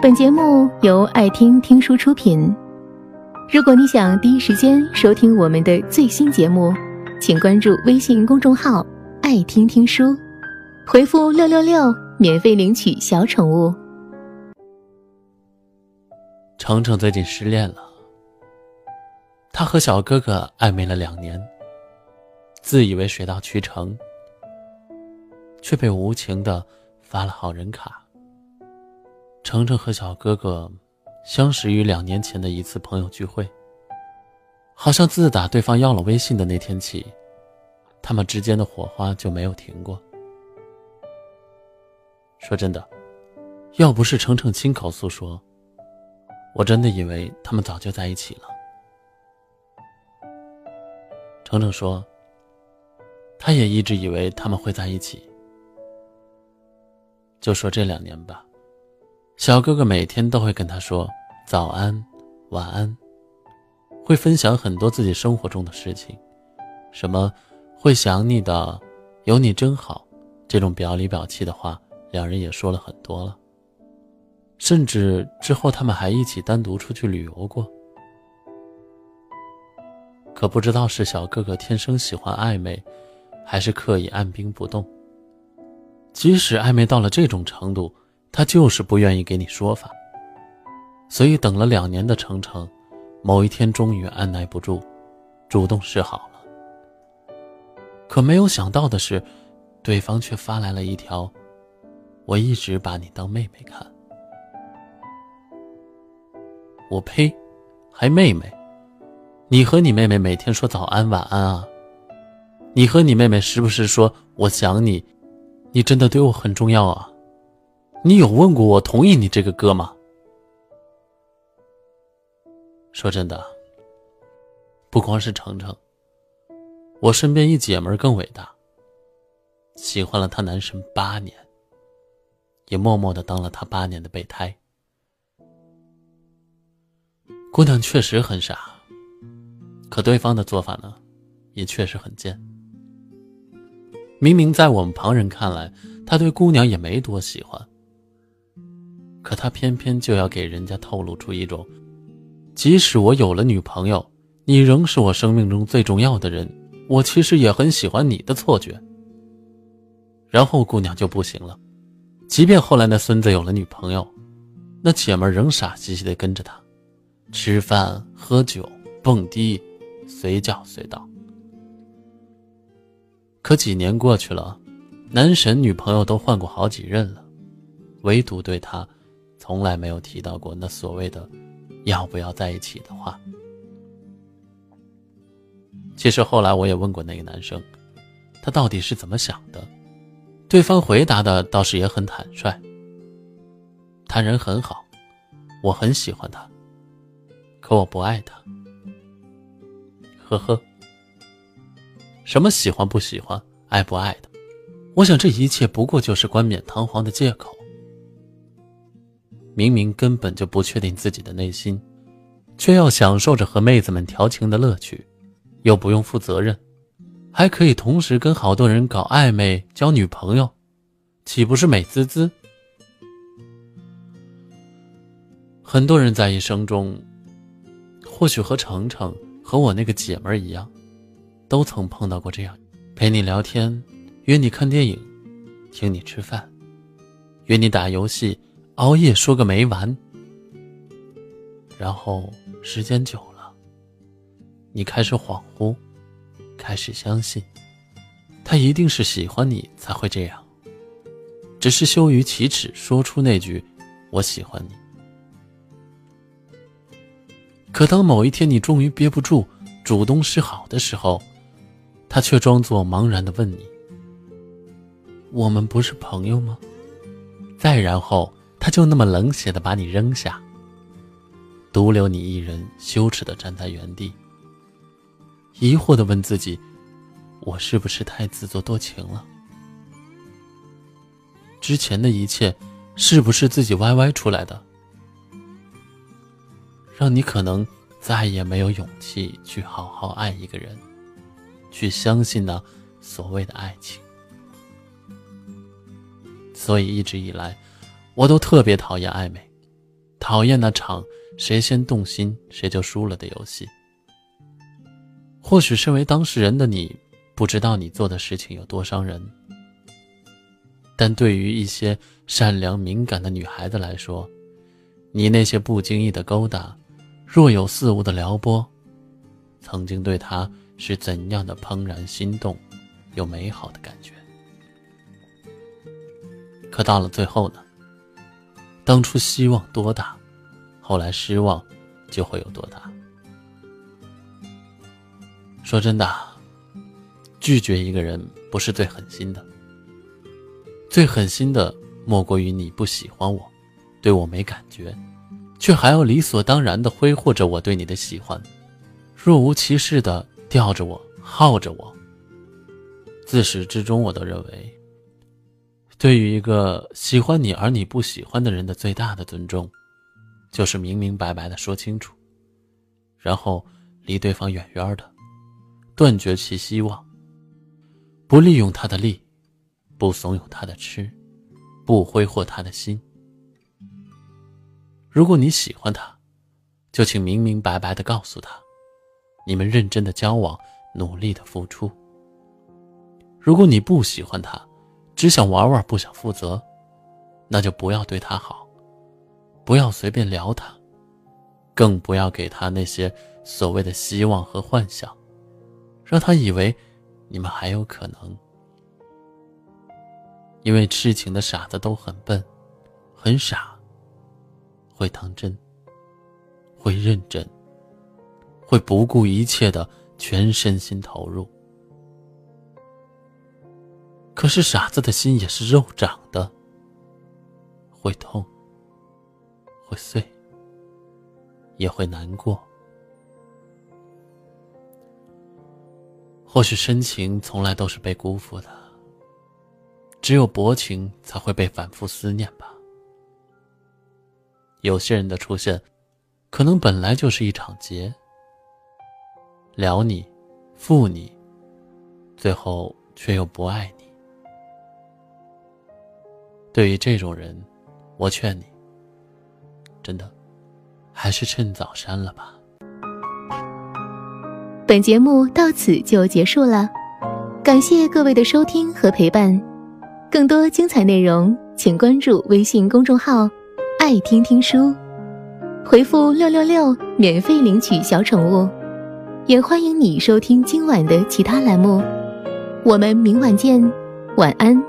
本节目由爱听听书出品。如果你想第一时间收听我们的最新节目，请关注微信公众号“爱听听书”，回复“六六六”免费领取小宠物。程程最近失恋了，他和小哥哥暧昧了两年，自以为水到渠成，却被无情的发了好人卡。程程和小哥哥相识于两年前的一次朋友聚会，好像自打对方要了微信的那天起，他们之间的火花就没有停过。说真的，要不是程程亲口诉说，我真的以为他们早就在一起了。程程说，他也一直以为他们会在一起。就说这两年吧。小哥哥每天都会跟他说早安、晚安，会分享很多自己生活中的事情，什么会想你的，有你真好，这种表里表气的话，两人也说了很多了。甚至之后他们还一起单独出去旅游过。可不知道是小哥哥天生喜欢暧昧，还是刻意按兵不动。即使暧昧到了这种程度。他就是不愿意给你说法，所以等了两年的程程，某一天终于按耐不住，主动示好了。可没有想到的是，对方却发来了一条：“我一直把你当妹妹看。”我呸，还妹妹？你和你妹妹每天说早安晚安啊？你和你妹妹时不时说我想你？你真的对我很重要啊？你有问过我同意你这个哥吗？说真的，不光是程程，我身边一姐们更伟大。喜欢了他男神八年，也默默的当了他八年的备胎。姑娘确实很傻，可对方的做法呢，也确实很贱。明明在我们旁人看来，他对姑娘也没多喜欢。可他偏偏就要给人家透露出一种，即使我有了女朋友，你仍是我生命中最重要的人，我其实也很喜欢你的错觉。然后姑娘就不行了，即便后来那孙子有了女朋友，那姐们仍傻兮兮的跟着他，吃饭、喝酒、蹦迪，随叫随到。可几年过去了，男神女朋友都换过好几任了，唯独对他。从来没有提到过那所谓的“要不要在一起”的话。其实后来我也问过那个男生，他到底是怎么想的？对方回答的倒是也很坦率。他人很好，我很喜欢他，可我不爱他。呵呵，什么喜欢不喜欢、爱不爱的？我想这一切不过就是冠冕堂皇的借口。明明根本就不确定自己的内心，却要享受着和妹子们调情的乐趣，又不用负责任，还可以同时跟好多人搞暧昧、交女朋友，岂不是美滋滋？很多人在一生中，或许和程程和我那个姐们一样，都曾碰到过这样：陪你聊天，约你看电影，请你吃饭，约你打游戏。熬夜说个没完，然后时间久了，你开始恍惚，开始相信，他一定是喜欢你才会这样，只是羞于启齿说出那句“我喜欢你”。可当某一天你终于憋不住，主动示好的时候，他却装作茫然的问你：“我们不是朋友吗？”再然后。他就那么冷血的把你扔下，独留你一人羞耻的站在原地，疑惑的问自己：我是不是太自作多情了？之前的一切是不是自己歪歪出来的？让你可能再也没有勇气去好好爱一个人，去相信那所谓的爱情。所以一直以来。我都特别讨厌暧昧，讨厌那场谁先动心谁就输了的游戏。或许身为当事人的你，不知道你做的事情有多伤人，但对于一些善良敏感的女孩子来说，你那些不经意的勾搭，若有似无的撩拨，曾经对她是怎样的怦然心动，有美好的感觉。可到了最后呢？当初希望多大，后来失望就会有多大。说真的，拒绝一个人不是最狠心的，最狠心的莫过于你不喜欢我，对我没感觉，却还要理所当然的挥霍着我对你的喜欢，若无其事的吊着我，耗着我。自始至终，我都认为。对于一个喜欢你而你不喜欢的人的最大的尊重，就是明明白白的说清楚，然后离对方远远的，断绝其希望，不利用他的利，不怂恿他的痴，不挥霍他的心。如果你喜欢他，就请明明白白的告诉他，你们认真的交往，努力的付出。如果你不喜欢他，只想玩玩，不想负责，那就不要对他好，不要随便撩他，更不要给他那些所谓的希望和幻想，让他以为你们还有可能。因为痴情的傻子都很笨，很傻，会当真，会认真，会不顾一切的全身心投入。可是傻子的心也是肉长的，会痛，会碎，也会难过。或许深情从来都是被辜负的，只有薄情才会被反复思念吧。有些人的出现，可能本来就是一场劫，撩你，负你，最后却又不爱你。对于这种人，我劝你，真的，还是趁早删了吧。本节目到此就结束了，感谢各位的收听和陪伴。更多精彩内容，请关注微信公众号“爱听听书”，回复“六六六”免费领取小宠物。也欢迎你收听今晚的其他栏目。我们明晚见，晚安。